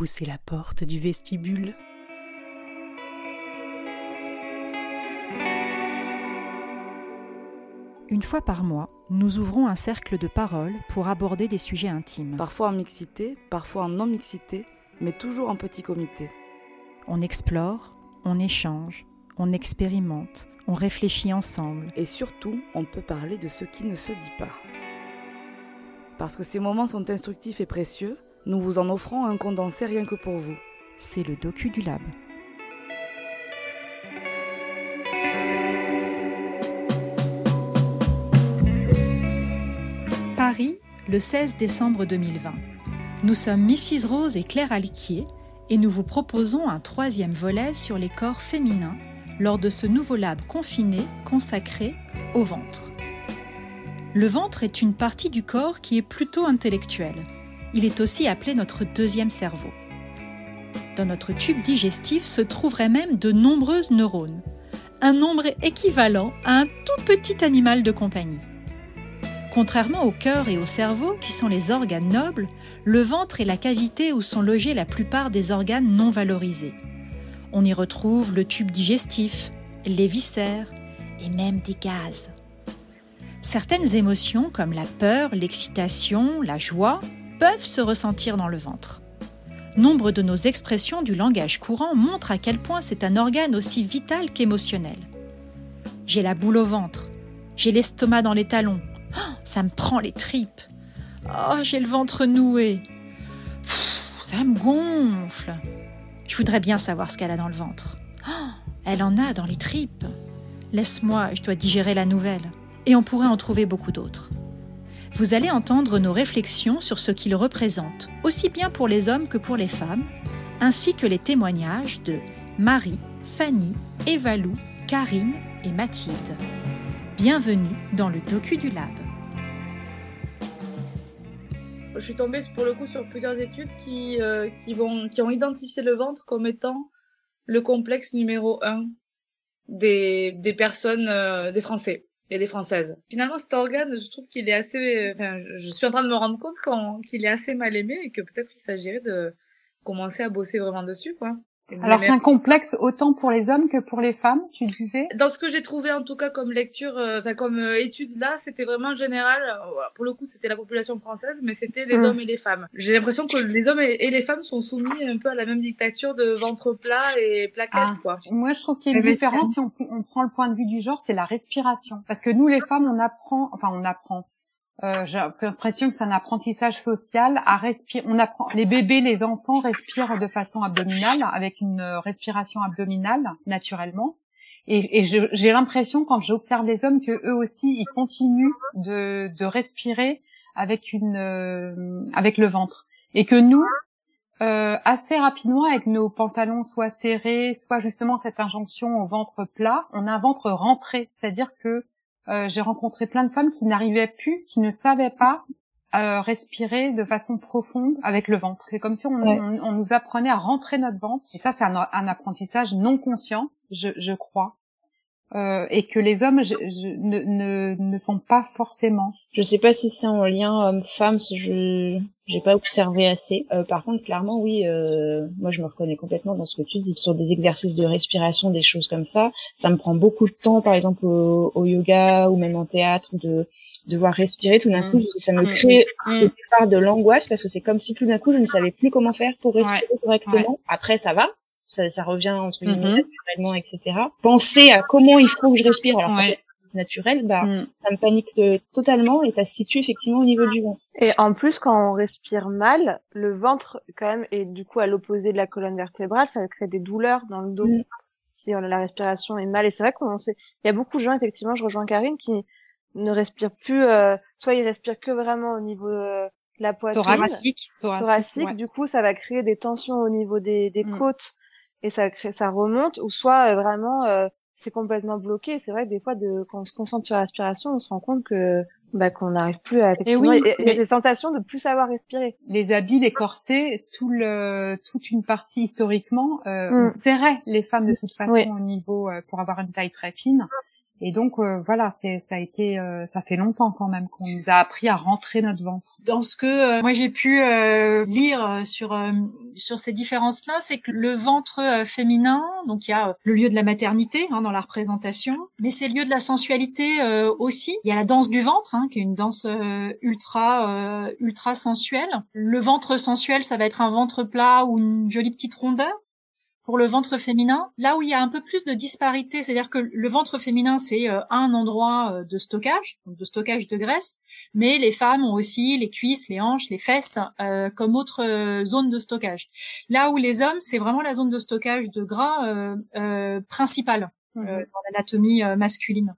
poussez la porte du vestibule. Une fois par mois, nous ouvrons un cercle de parole pour aborder des sujets intimes. Parfois en mixité, parfois en non-mixité, mais toujours en petit comité. On explore, on échange, on expérimente, on réfléchit ensemble. Et surtout, on peut parler de ce qui ne se dit pas. Parce que ces moments sont instructifs et précieux, nous vous en offrons un condensé rien que pour vous. C'est le docu du lab. Paris, le 16 décembre 2020. Nous sommes Mrs Rose et Claire Aliquier et nous vous proposons un troisième volet sur les corps féminins lors de ce nouveau lab confiné consacré au ventre. Le ventre est une partie du corps qui est plutôt intellectuelle. Il est aussi appelé notre deuxième cerveau. Dans notre tube digestif se trouveraient même de nombreuses neurones, un nombre équivalent à un tout petit animal de compagnie. Contrairement au cœur et au cerveau, qui sont les organes nobles, le ventre est la cavité où sont logés la plupart des organes non valorisés. On y retrouve le tube digestif, les viscères et même des gaz. Certaines émotions comme la peur, l'excitation, la joie peuvent se ressentir dans le ventre. Nombre de nos expressions du langage courant montrent à quel point c'est un organe aussi vital qu'émotionnel. J'ai la boule au ventre, j'ai l'estomac dans les talons, Oh, ça me prend les tripes. Oh, j'ai le ventre noué. ça me gonfle. Je voudrais bien savoir ce qu'elle a dans le ventre. Oh, elle en a dans les tripes. Laisse-moi, je dois digérer la nouvelle. Et on pourrait en trouver beaucoup d'autres. Vous allez entendre nos réflexions sur ce qu'il représente, aussi bien pour les hommes que pour les femmes, ainsi que les témoignages de Marie, Fanny, Evalou, Karine et Mathilde. Bienvenue dans le docu du lab. Je suis tombée pour le coup sur plusieurs études qui, euh, ont identifié le ventre comme étant le complexe numéro un des, des personnes, euh, des Français et des Françaises. Finalement, cet organe, je trouve qu'il est assez, enfin, je, suis en train de me rendre compte qu'il est assez mal aimé et que peut-être qu'il s'agirait de commencer à bosser vraiment dessus, quoi. Alors c'est un complexe autant pour les hommes que pour les femmes, tu disais? Dans ce que j'ai trouvé en tout cas comme lecture, euh, enfin comme euh, étude là, c'était vraiment général. Euh, pour le coup, c'était la population française, mais c'était les mmh. hommes et les femmes. J'ai l'impression que les hommes et, les femmes sont soumis un peu à la même dictature de ventre plat et plaquettes, ah. quoi. Moi, je trouve qu'il y a une différence si on, on prend le point de vue du genre, c'est la respiration. Parce que nous, les femmes, on apprend, enfin on apprend euh, j'ai l'impression que c'est un apprentissage social à respirer. On apprend, les bébés, les enfants respirent de façon abdominale, avec une respiration abdominale naturellement. Et, et j'ai l'impression quand j'observe les hommes que eux aussi, ils continuent de, de respirer avec une, euh, avec le ventre, et que nous, euh, assez rapidement, avec nos pantalons soit serrés, soit justement cette injonction au ventre plat, on a un ventre rentré, c'est-à-dire que euh, j'ai rencontré plein de femmes qui n'arrivaient plus, qui ne savaient pas euh, respirer de façon profonde avec le ventre. C'est comme si on, on, nous apprenait à rentrer notre ventre. Et ça, c'est un, un, apprentissage non conscient, je, je crois euh, et que les hommes je, ne, ne, ne, font pas forcément. Je sais pas si c'est en lien homme-femme, je j'ai pas observé assez. Euh, par contre, clairement, oui, euh, moi je me reconnais complètement dans ce que tu dis sur des exercices de respiration, des choses comme ça. Ça me prend beaucoup de temps, par exemple au, au yoga ou même en théâtre, de devoir respirer tout d'un coup, mm. ça me mm. crée mm. part de l'angoisse parce que c'est comme si tout d'un coup je ne savais plus comment faire pour respirer correctement. Après, ça va, ça, ça revient entre guillemets mm-hmm. naturellement, etc. Penser à comment il faut que je respire alors ouais. naturel, bah mm. ça me panique euh, totalement et ça se situe effectivement au niveau du ventre. Et en plus, quand on respire mal, le ventre quand même est du coup à l'opposé de la colonne vertébrale, ça crée des douleurs dans le dos mm. si la respiration est mal. Et c'est vrai qu'on sait, il y a beaucoup de gens effectivement, je rejoins Karine, qui ne respirent plus, euh, soit ils respirent que vraiment au niveau euh, de la poitrine, thoracique, thoracique, du coup ça va créer des tensions au niveau des, des mm. côtes et ça crée, ça remonte, ou soit euh, vraiment euh, c'est complètement bloqué. C'est vrai que des fois, de, quand on se concentre sur la respiration, on se rend compte que bah, qu'on n'arrive plus à et oui, et, ces sensations de plus savoir respirer. Les habits, les corsets, tout le, toute une partie historiquement, euh, mm. on serrait les femmes de toute façon au niveau pour avoir une taille très fine. Et donc euh, voilà, c'est ça a été, euh, ça fait longtemps quand même qu'on nous a appris à rentrer notre ventre. Dans ce que euh, moi j'ai pu lire sur sur ces différences-là, c'est que le ventre féminin, donc il y a le lieu de la maternité hein, dans la représentation, mais c'est le lieu de la sensualité aussi. Il y a la danse du ventre, hein, qui est une danse ultra ultra sensuelle. Le ventre sensuel, ça va être un ventre plat ou une jolie petite rondeur pour le ventre féminin, là où il y a un peu plus de disparité, c'est-à-dire que le ventre féminin c'est euh, un endroit euh, de stockage, de stockage de graisse, mais les femmes ont aussi les cuisses, les hanches, les fesses euh, comme autre zone de stockage. Là où les hommes c'est vraiment la zone de stockage de gras principale mmh dans l'anatomie masculine.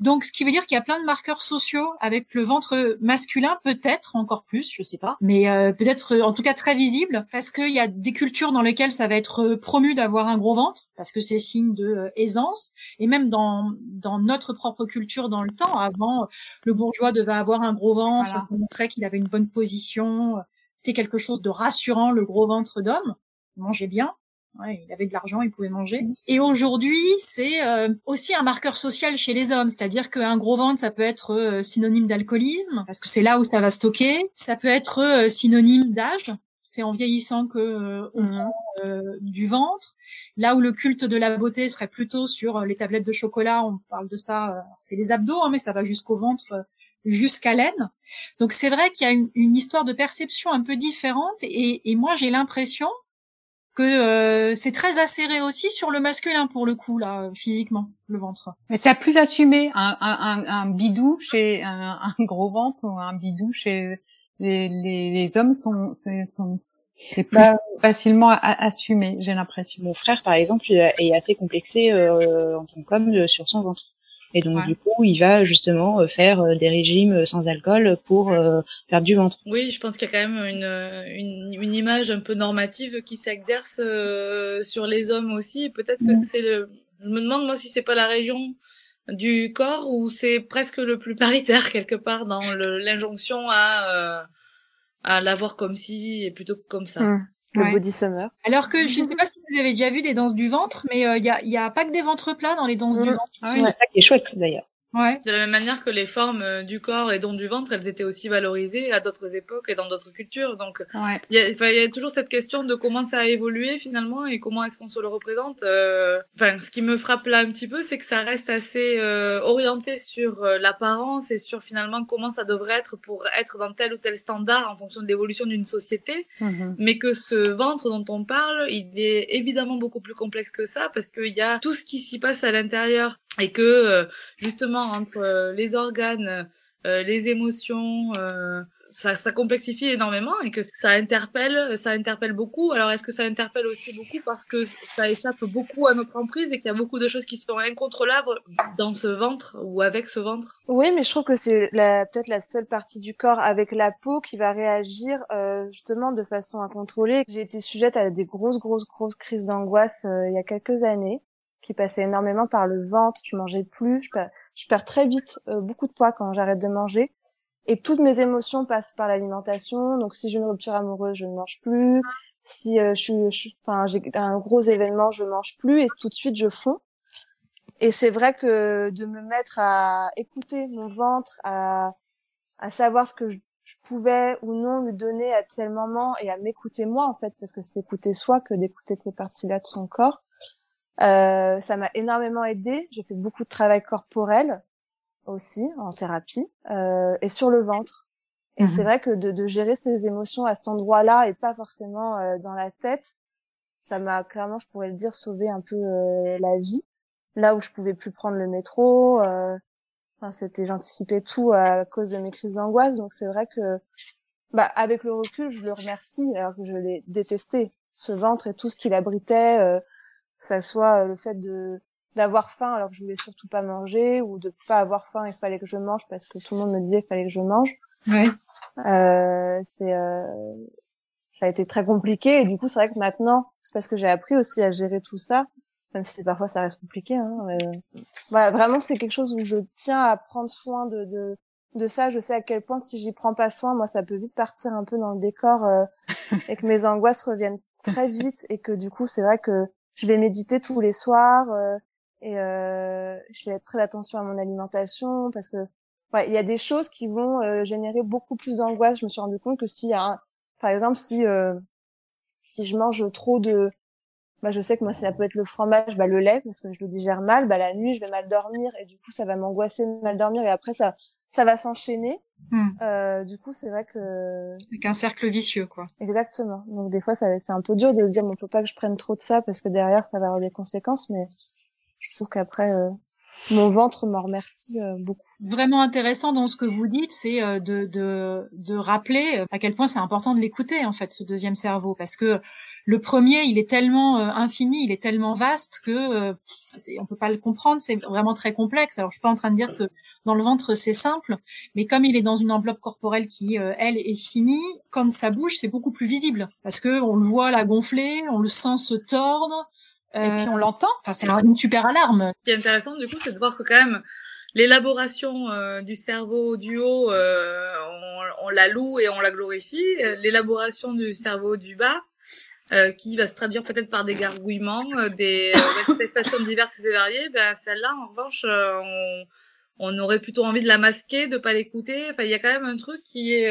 Donc, ce qui veut dire qu'il y a plein de marqueurs sociaux avec le ventre masculin, peut-être encore plus, je sais pas, mais euh, peut-être en tout cas très visible, parce qu'il y a des cultures dans lesquelles ça va être promu d'avoir un gros ventre, parce que c'est signe de euh, aisance, et même dans dans notre propre culture dans le temps, avant, le bourgeois devait avoir un gros ventre, voilà. pour montrer qu'il avait une bonne position, c'était quelque chose de rassurant, le gros ventre d'homme, mangeait bien. Ouais, il avait de l'argent, il pouvait manger. Mm. Et aujourd'hui, c'est euh, aussi un marqueur social chez les hommes, c'est-à-dire qu'un gros ventre, ça peut être euh, synonyme d'alcoolisme, parce que c'est là où ça va stocker. Ça peut être euh, synonyme d'âge. C'est en vieillissant que on mm-hmm. prend du ventre. Là où le culte de la beauté serait plutôt sur les tablettes de chocolat, on parle de ça, c'est les abdos, hein, mais ça va jusqu'au ventre jusqu'à l'aine. Donc c'est vrai qu'il y a une, une, histoire de perception un peu différente et, et moi j'ai l'impression que euh, c'est très acéré aussi sur le masculin pour le coup là physiquement le ventre. Mais c'est plus assumé un, un, un, bidou chez un, un, gros ventre ou un bidou chez les, les, les hommes sont sont c'est plus bah, facilement assumé j'ai l'impression. Mon frère par exemple est assez complexé euh, en tant qu'homme sur son ventre. Et donc du coup, il va justement euh, faire euh, des régimes euh, sans alcool pour faire du ventre. Oui, je pense qu'il y a quand même une, une, une, image un peu normative qui s'exerce sur les hommes aussi. Peut-être que c'est le... Je me demande moi si c'est pas la région du corps ou c'est presque le plus paritaire quelque part dans l'injonction à à l'avoir comme si et plutôt comme ça. Le body summer. Alors que je ne sais pas si vous avez déjà vu des danses du ventre, mais il euh, y, a, y a pas que des ventres plats dans les danses du ventre. Ah C'est ça qui est chouette d'ailleurs. Ouais. De la même manière que les formes euh, du corps et donc du ventre, elles étaient aussi valorisées à d'autres époques et dans d'autres cultures. Donc, il y, a, y a toujours cette question de comment ça a évolué finalement et comment est-ce qu'on se le représente. Euh, enfin, ce qui me frappe là un petit peu, c'est que ça reste assez euh, orienté sur l'apparence et sur finalement comment ça devrait être pour être dans tel ou tel standard en fonction de l'évolution d'une société. Mm-hmm. Mais que ce ventre dont on parle, il est évidemment beaucoup plus complexe que ça parce qu'il y a tout ce qui s'y passe à l'intérieur et que euh, justement entre euh, les organes, euh, les émotions, ça, ça complexifie énormément et que ça interpelle, ça interpelle beaucoup. Alors est-ce que ça interpelle aussi beaucoup parce que ça échappe beaucoup à notre emprise et qu'il y a beaucoup de choses qui sont incontrôlables dans ce ventre ou avec ce ventre? Oui, mais je trouve que c'est peut-être la seule partie du corps avec la peau qui va réagir euh, justement de façon incontrôlée. J'ai été sujette à des grosses, grosses, grosses crises d'angoisse il y a quelques années qui passait énormément par le ventre, je mangeais plus, je perds, je perds très vite euh, beaucoup de poids quand j'arrête de manger. Et toutes mes émotions passent par l'alimentation. Donc si j'ai une rupture amoureuse, je ne mange plus. Si euh, je suis, enfin, j'ai un gros événement, je mange plus et tout de suite je fonds. Et c'est vrai que de me mettre à écouter mon ventre, à, à savoir ce que je, je pouvais ou non lui donner à tel moment et à m'écouter moi en fait, parce que c'est écouter soi que d'écouter ces parties-là de son corps. Euh, ça m'a énormément aidé. J'ai fait beaucoup de travail corporel aussi en thérapie euh, et sur le ventre. Et mhm. c'est vrai que de, de, gérer ses émotions à cet endroit-là et pas forcément euh, dans la tête, ça m'a clairement, je pourrais le dire, sauvé un peu euh, la vie. Là où je pouvais plus prendre le métro, euh, enfin, c'était j'anticipais tout à cause de mes crises d'angoisse. Donc c'est vrai que, bah, avec le recul, je le remercie alors que je l'ai détesté, ce ventre et tout ce qu'il abritait que ça soit euh, le fait de d'avoir faim alors que je voulais surtout pas manger ou de pas avoir faim et qu'il fallait que je mange parce que tout le monde me disait qu'il fallait que je mange. Ouais. Euh, c'est euh, ça a été très compliqué et du coup c'est vrai que maintenant parce que j'ai appris aussi à gérer tout ça même si parfois ça reste compliqué hein, euh, voilà vraiment c'est quelque chose où je tiens à prendre soin de, de de ça je sais à quel point si j'y prends pas soin moi ça peut vite partir un peu dans le décor euh, et que mes angoisses reviennent très vite et que du coup c'est vrai que je vais méditer tous les soirs. Euh, et euh, je fais très attention à mon alimentation parce que ouais, il y a des choses qui vont euh, générer beaucoup plus d'angoisse. Je me suis rendu compte que si, par exemple, si si je mange trop de, bah, je sais que moi ça peut être le fromage, bah le lait parce que je le digère mal, bah la nuit je vais mal dormir et du coup ça va m'angoisser de mal dormir et après ça ça va s'enchaîner. Hmm. Euh, du coup, c'est vrai que avec un cercle vicieux, quoi. Exactement. Donc des fois, c'est un peu dur de se dire, bon, faut pas que je prenne trop de ça parce que derrière, ça va avoir des conséquences. Mais je trouve qu'après, euh, mon ventre m'en remercie euh, beaucoup. Vraiment intéressant dans ce que vous dites, c'est de, de, de rappeler à quel point c'est important de l'écouter en fait, ce deuxième cerveau, parce que le premier, il est tellement infini, il est tellement vaste que on peut pas le comprendre, c'est vraiment très complexe. Alors je suis pas en train de dire que dans le ventre c'est simple, mais comme il est dans une enveloppe corporelle qui elle est finie, quand ça bouge, c'est beaucoup plus visible parce que on le voit la gonfler, on le sent se tordre, et puis on l'entend. Enfin, c'est une super alarme. Ce qui est intéressant, du coup, c'est de voir que quand même l'élaboration euh, du cerveau du haut, euh, on, on, la loue et on la glorifie. L'élaboration du cerveau du bas, euh, qui va se traduire peut-être par des gargouillements, euh, des manifestations diverses et variées, ben celle-là, en revanche, on, on aurait plutôt envie de la masquer, de pas l'écouter. Enfin, il y a quand même un truc qui est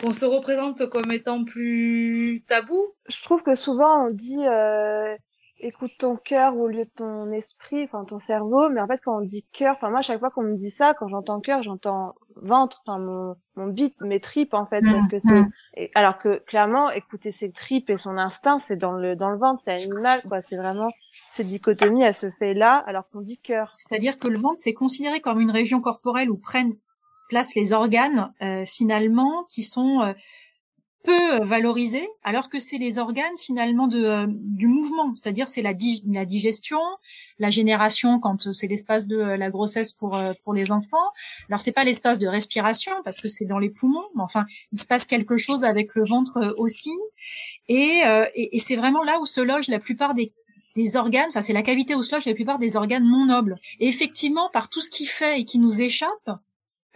qu'on se représente comme étant plus tabou. Je trouve que souvent on dit euh, écoute ton cœur au lieu de ton esprit, enfin ton cerveau. Mais en fait, quand on dit cœur, enfin moi, à chaque fois qu'on me dit ça, quand j'entends cœur, j'entends ventre, enfin mon mon beat, mes tripes en fait, parce que c'est. Mmh, mmh. Alors que clairement, écouter ses tripes et son instinct, c'est dans le dans le ventre, c'est animal, quoi. C'est vraiment cette dichotomie, elle se fait là, alors qu'on dit cœur. C'est-à-dire que le ventre, c'est considéré comme une région corporelle où prennent place les organes euh, finalement qui sont euh, peu valorisés, alors que c'est les organes finalement de, euh, du mouvement, c'est-à-dire c'est la, la digestion, la génération quand c'est l'espace de la grossesse pour pour les enfants. Alors c'est pas l'espace de respiration parce que c'est dans les poumons, mais enfin il se passe quelque chose avec le ventre aussi, et, et, et c'est vraiment là où se loge la plupart des des organes, enfin c'est la cavité où se loge la plupart des organes non nobles. Et effectivement, par tout ce qui fait et qui nous échappe,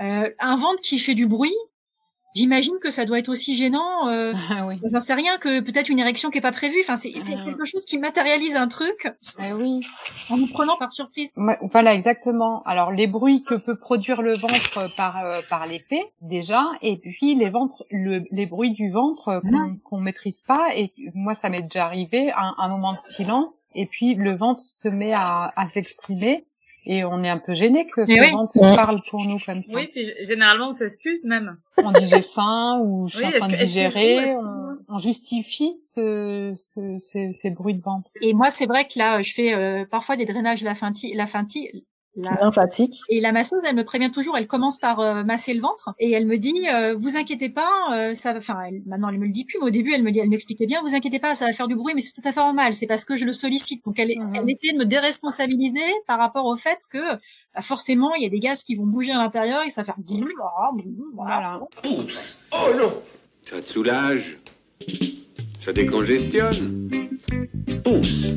euh, un ventre qui fait du bruit, J'imagine que ça doit être aussi gênant. Euh, ah oui. J'en sais rien que peut-être une érection qui est pas prévue. Enfin, c'est ah. quelque chose qui matérialise un truc. Ah oui. En nous prenant par surprise. Voilà, exactement. Alors les bruits que peut produire le ventre par euh, par l'épée déjà, et puis les ventres, le, les bruits du ventre qu'on qu'on maîtrise pas. Et moi, ça m'est déjà arrivé un, un, moment de silence, et puis le ventre se met à, à s'exprimer et on est un peu gêné que ce oui. se parle pour nous comme ça. Oui, puis généralement on s'excuse même. On disait faim ou je suis en train de digérer, on, on, justifie ce, ce, ces, ces, bruits de ventre. Et moi c'est vrai que là je fais euh, parfois des drainages la la la... lymphatique. Et la masseuse, elle me prévient toujours, elle commence par euh, masser le ventre et elle me dit euh, vous inquiétez pas, euh, ça enfin maintenant elle me le dit plus mais au début elle me dit elle m'expliquait bien vous inquiétez pas, ça va faire du bruit mais c'est tout à fait normal, c'est parce que je le sollicite. Donc elle, mhm. elle essayait de me déresponsabiliser par rapport au fait que bah, forcément il y a des gaz qui vont bouger à l'intérieur et ça va faire voilà. Pousse. Oh non. Ça te soulage? Ça décongestionne? Pousse.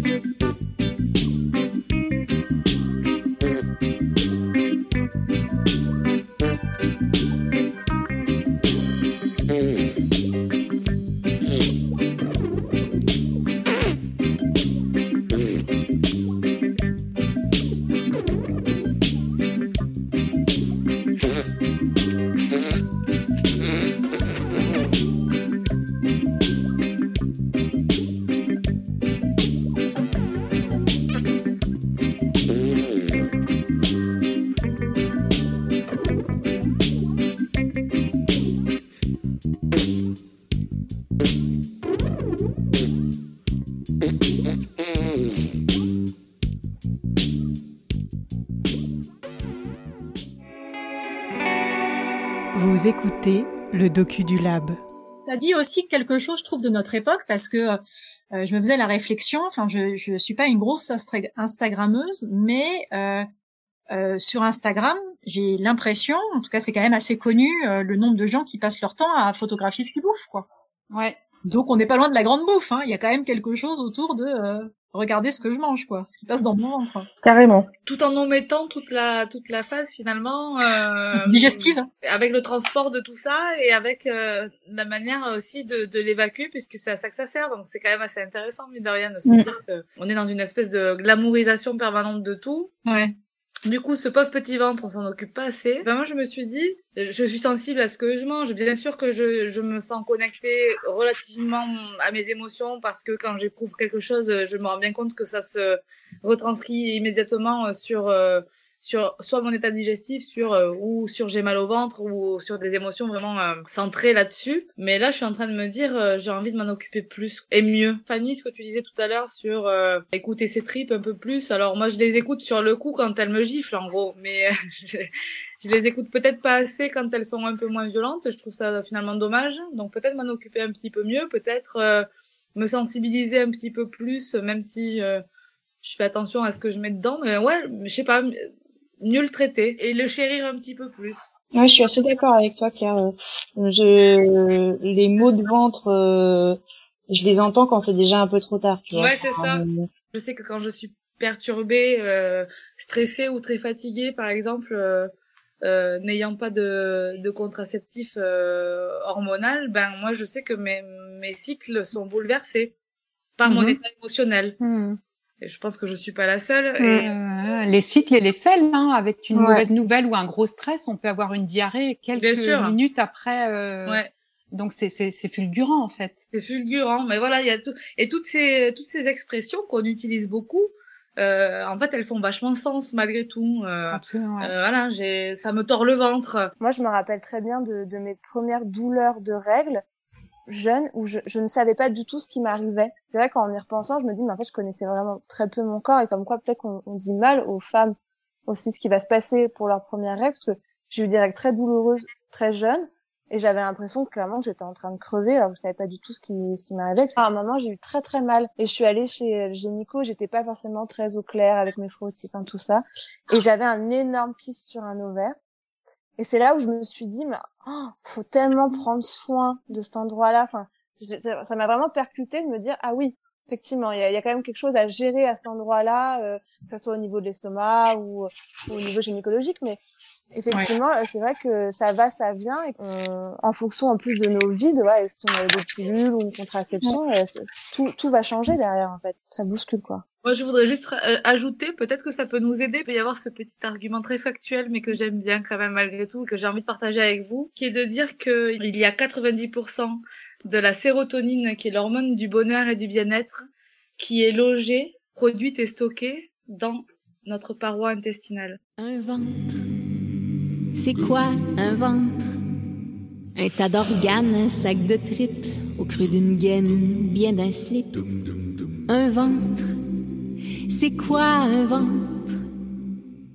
Écoutez le docu du lab. Ça dit aussi quelque chose, je trouve, de notre époque parce que euh, je me faisais la réflexion. Enfin, je je suis pas une grosse Instagrammeuse, mais euh, euh, sur Instagram, j'ai l'impression, en tout cas, c'est quand même assez connu, le nombre de gens qui passent leur temps à photographier ce qu'ils bouffent, quoi. Ouais. Donc on n'est pas loin de la grande bouffe. Hein. Il y a quand même quelque chose autour de euh, regarder ce que je mange, quoi, ce qui passe dans mon ventre. Carrément. Tout en omettant toute la toute la phase finalement euh, digestive. Avec le transport de tout ça et avec euh, la manière aussi de, de l'évacuer puisque c'est à ça que ça sert. Donc c'est quand même assez intéressant mine de rien de se Mm. dire que on est dans une espèce de glamourisation permanente de tout. Ouais. Du coup, ce pauvre petit ventre, on s'en occupe pas assez. Ben, moi, je me suis dit, je suis sensible à ce que je mange. Bien sûr que je, je me sens connectée relativement à mes émotions parce que quand j'éprouve quelque chose, je me rends bien compte que ça se retranscrit immédiatement euh, sur, euh, sur soit mon état digestif, sur euh, ou sur j'ai mal au ventre ou sur des émotions vraiment euh, centrées là-dessus. Mais là, je suis en train de me dire, euh, j'ai envie de m'en occuper plus et mieux. Fanny, ce que tu disais tout à l'heure sur euh, écouter ses tripes un peu plus. Alors moi, je les écoute sur le coup quand elles me giflent, en gros, mais euh, je, je les écoute peut-être pas assez quand elles sont un peu moins violentes. Je trouve ça finalement dommage. Donc peut-être m'en occuper un petit peu mieux, peut-être euh, me sensibiliser un petit peu plus, même si je fais attention à ce que je mets dedans. Mais ouais, je sais pas, mieux le traiter et le chérir un petit peu plus. Ouais, je suis assez d'accord avec toi, Claire. Euh, Je, les mots de ventre, euh, je les entends quand c'est déjà un peu trop tard. Tu vois. Ouais, c'est ça. Euh, Je sais que quand je suis perturbée, euh, stressée ou très fatiguée, par exemple, n'ayant pas de, de contraceptif hormonal, ben moi je sais que mes, mes cycles sont bouleversés par mon Mhm. état émotionnel. Hmm. Et je pense que je suis pas la seule. Et les cycles et les selles, hein, avec une Ouais. mauvaise nouvelle ou un gros stress, on peut avoir une diarrhée quelques minutes après. euh, ouais, Donc c'est c'est c'est fulgurant en fait. c'est fulgurant. Mais voilà, il y a tout et toutes ces toutes ces expressions qu'on utilise beaucoup. Euh, en fait, elles font vachement sens malgré tout. Euh, Absolument. ouais. euh, voilà, j'ai, ça me tord le ventre. Moi, je me rappelle très bien de, de mes premières douleurs de règles jeune où je, je ne savais pas du tout ce qui m'arrivait. C'est vrai qu'en y repensant, je me dis mais en fait je connaissais vraiment très peu mon corps et comme quoi peut-être qu'on on dit mal aux femmes aussi ce qui va se passer pour leur première règle parce que j'ai eu des règles très douloureuses très jeunes et j'avais l'impression que clairement j'étais en train de crever alors je savais pas du tout ce qui ce qui m'arrivait. À un moment j'ai eu très très mal et je suis allée chez le gynéco, j'étais pas forcément très au clair avec mes frottis, enfin tout ça et j'avais un énorme kyste sur un ovaire. Et c'est là où je me suis dit, mais oh, faut tellement prendre soin de cet endroit-là. Enfin, ça m'a vraiment percuté de me dire, ah oui, effectivement, il y a, il y a quand même quelque chose à gérer à cet endroit-là, euh, que ce soit au niveau de l'estomac ou, ou au niveau gynécologique. Mais effectivement, euh, c'est vrai que ça va, ça vient. Et en fonction en plus de nos vies, de ouais, si on a des pilules ou une contraception, euh, tout, tout va changer derrière en fait. Ça bouscule quoi. Moi, je voudrais juste euh, ajouter, peut-être que ça peut nous aider. Il peut y avoir ce petit argument très factuel, mais que j'aime bien quand même malgré tout, que j'ai envie de partager avec vous, qui est de dire que il y a 90% de la sérotonine, qui est l'hormone du bonheur et du bien-être, qui est logée, produite et stockée dans notre paroi intestinale. Un ventre. C'est quoi un ventre? Un tas d'organes, un sac de tripes, au creux d'une gaine ou bien d'un slip. Un ventre. C'est quoi un ventre?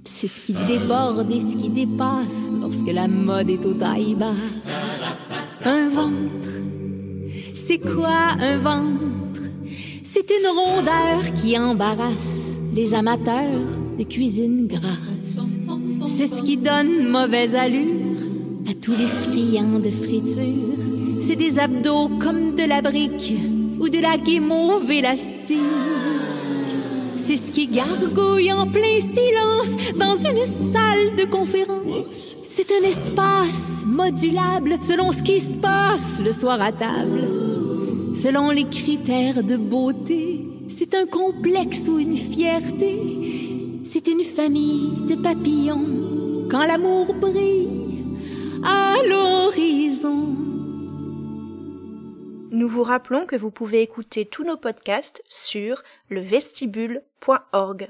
C'est ce qui déborde et ce qui dépasse lorsque la mode est au taille basse. Un ventre. C'est quoi un ventre? C'est une rondeur qui embarrasse les amateurs de cuisine grasse. C'est ce qui donne mauvaise allure à tous les friands de friture. C'est des abdos comme de la brique ou de la guimauve élastique. C'est ce qui gargouille en plein silence dans une salle de conférence. C'est un espace modulable selon ce qui se passe le soir à table. Selon les critères de beauté, c'est un complexe ou une fierté. C'est une famille de papillons quand l'amour brille à l'horizon. Nous vous rappelons que vous pouvez écouter tous nos podcasts sur levestibule.org.